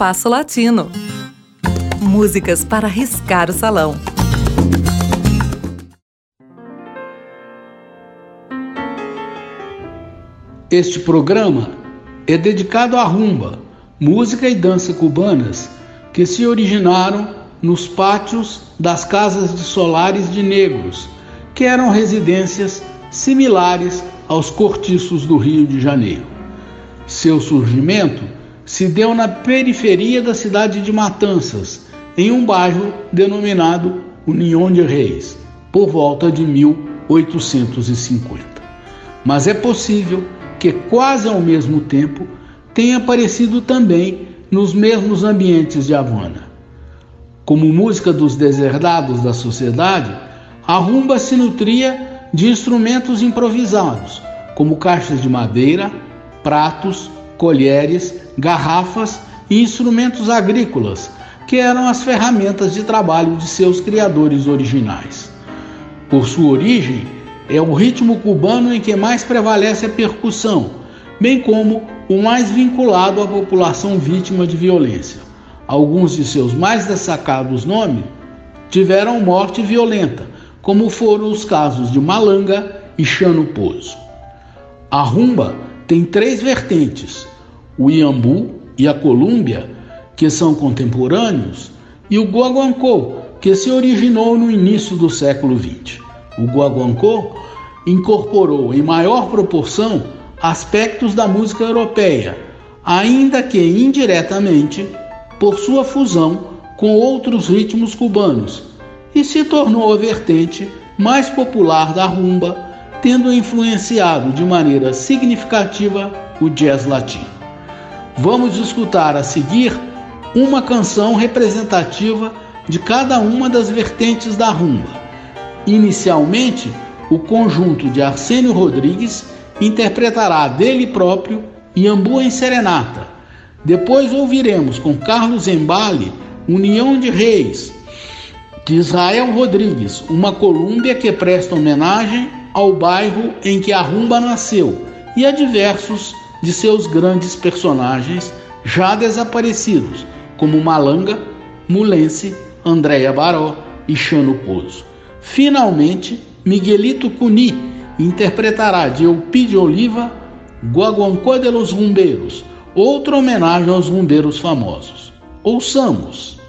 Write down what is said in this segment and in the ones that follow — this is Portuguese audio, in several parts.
Espaço Latino. Músicas para riscar o salão. Este programa é dedicado à rumba, música e dança cubanas que se originaram nos pátios das casas de solares de negros, que eram residências similares aos cortiços do Rio de Janeiro. Seu surgimento se deu na periferia da cidade de Matanças, em um bairro denominado União de Reis, por volta de 1850. Mas é possível que, quase ao mesmo tempo, tenha aparecido também nos mesmos ambientes de Havana. Como música dos deserdados da sociedade, a rumba se nutria de instrumentos improvisados, como caixas de madeira, pratos, colheres, garrafas e instrumentos agrícolas, que eram as ferramentas de trabalho de seus criadores originais. Por sua origem, é o ritmo cubano em que mais prevalece a percussão, bem como o mais vinculado à população vítima de violência alguns de seus mais destacados nomes tiveram morte violenta, como foram os casos de Malanga e Chano Pozo. A rumba tem três vertentes: o Iambu e a Colômbia, que são contemporâneos, e o Guaguancó, que se originou no início do século XX. O Guaguancó incorporou em maior proporção aspectos da música europeia, ainda que indiretamente por sua fusão com outros ritmos cubanos e se tornou a vertente mais popular da rumba, tendo influenciado de maneira significativa o jazz latino. Vamos escutar a seguir uma canção representativa de cada uma das vertentes da rumba. Inicialmente, o conjunto de Arsênio Rodrigues interpretará dele próprio Iambu em Serenata, depois ouviremos com Carlos Embale, União de Reis, de Israel Rodrigues, uma colúmbia que presta homenagem ao bairro em que a rumba nasceu e a diversos de seus grandes personagens já desaparecidos, como Malanga, Mulense, Andréia Baró e Chano Pozo. Finalmente, Miguelito Cuni interpretará de Eupídio Oliva Guaguancó de los Rumbeiros, outra homenagem aos bombeiros famosos. Ouçamos.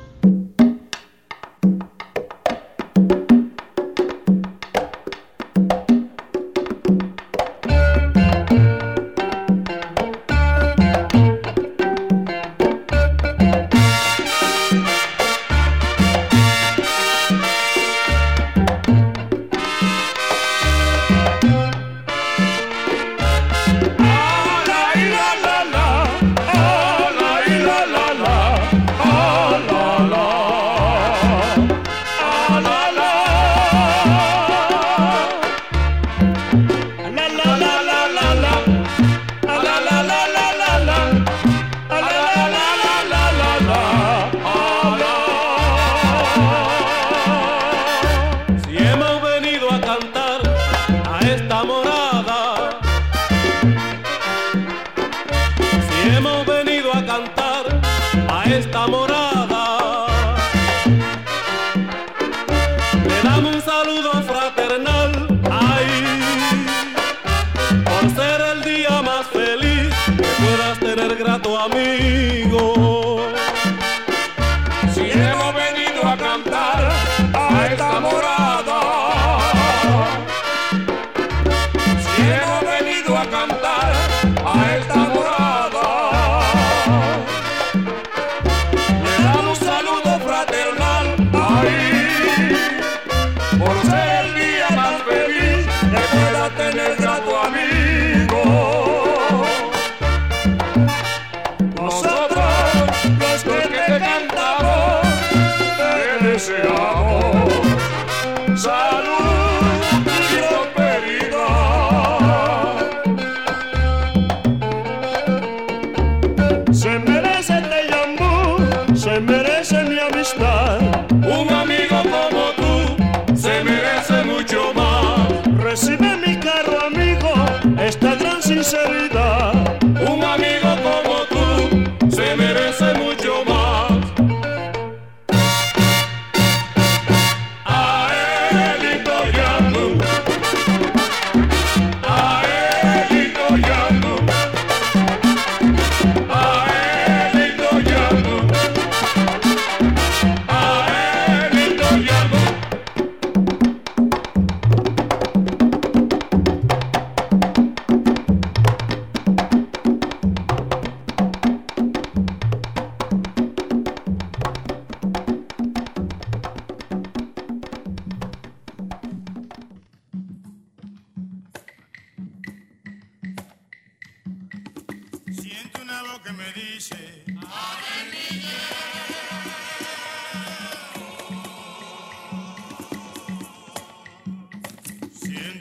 what I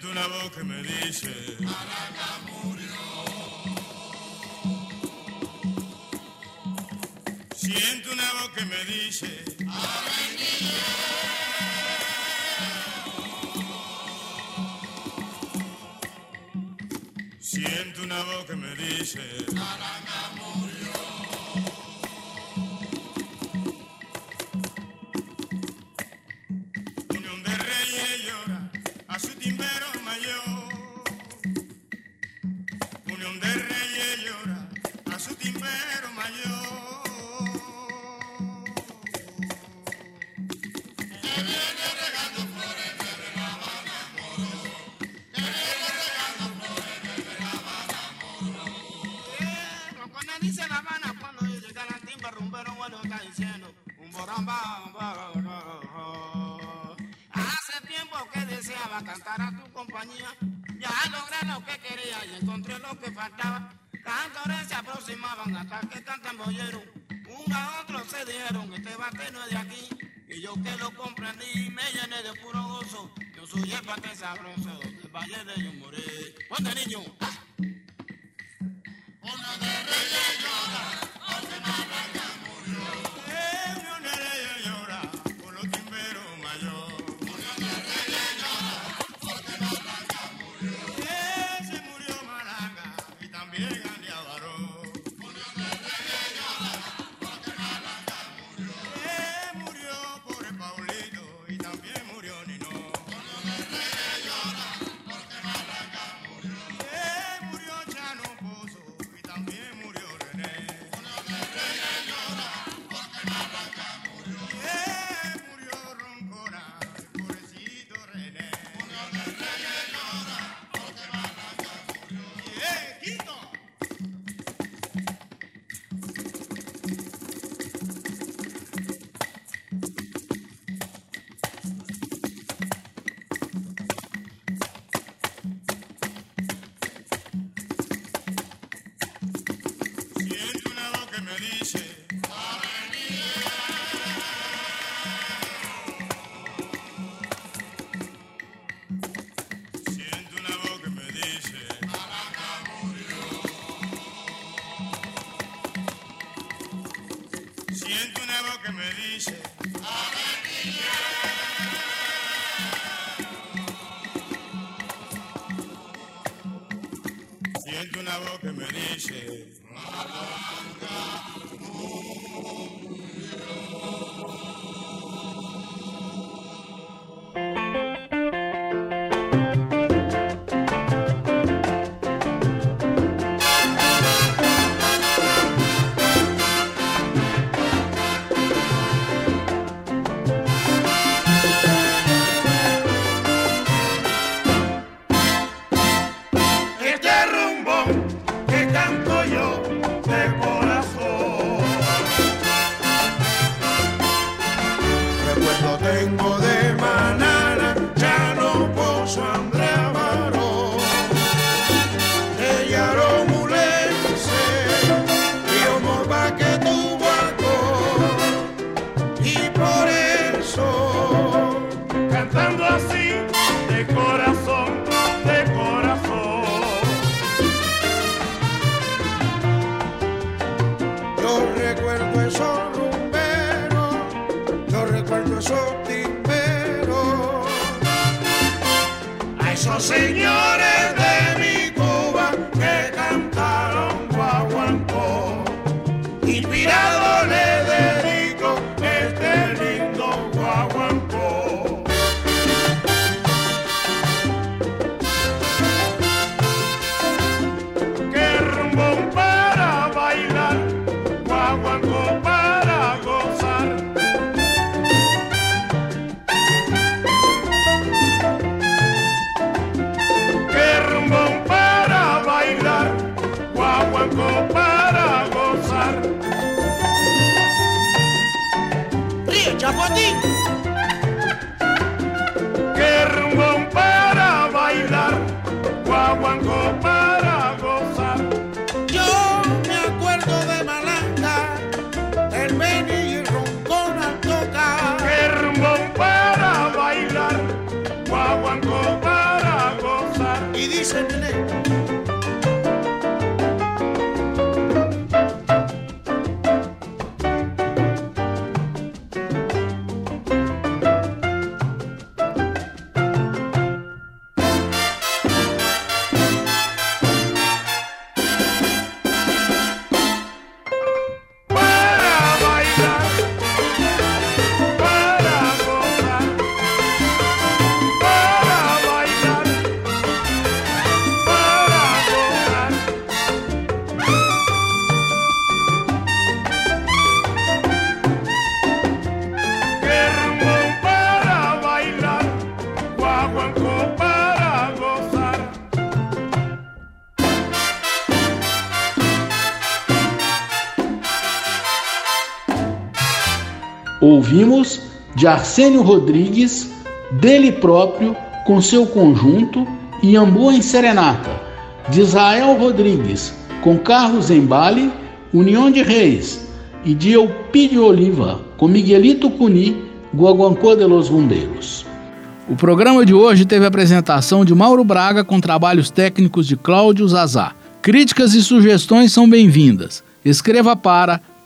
siento una voz que me dice, Maraca murió. Siento una voz que me dice, Siento una voz que me dice, Maraca Hace tiempo que deseaba cantar a tu compañía, ya logré lo que quería y encontré lo que faltaba. Cantores se aproximaban hasta que cantan bollero, uno a otro se dijeron, este bate no es de aquí. Y yo que lo comprendí, me llené de puro gozo. Yo soy el bate sabroso del Valle de Yumoré. ¡Ponte niño! ¡Ah! Uno de reyes llora. Juna woke merishe. Malanga, José. Rafotinho! Ouvimos de Arsênio Rodrigues, dele próprio, com seu conjunto, Iambu em Serenata, de Israel Rodrigues, com Carlos Embale, União de Reis, e de Eupídio Oliva, com Miguelito Cuni, Guaguancô de los Bombeiros. O programa de hoje teve a apresentação de Mauro Braga com trabalhos técnicos de Cláudio Zazá. Críticas e sugestões são bem-vindas. Escreva para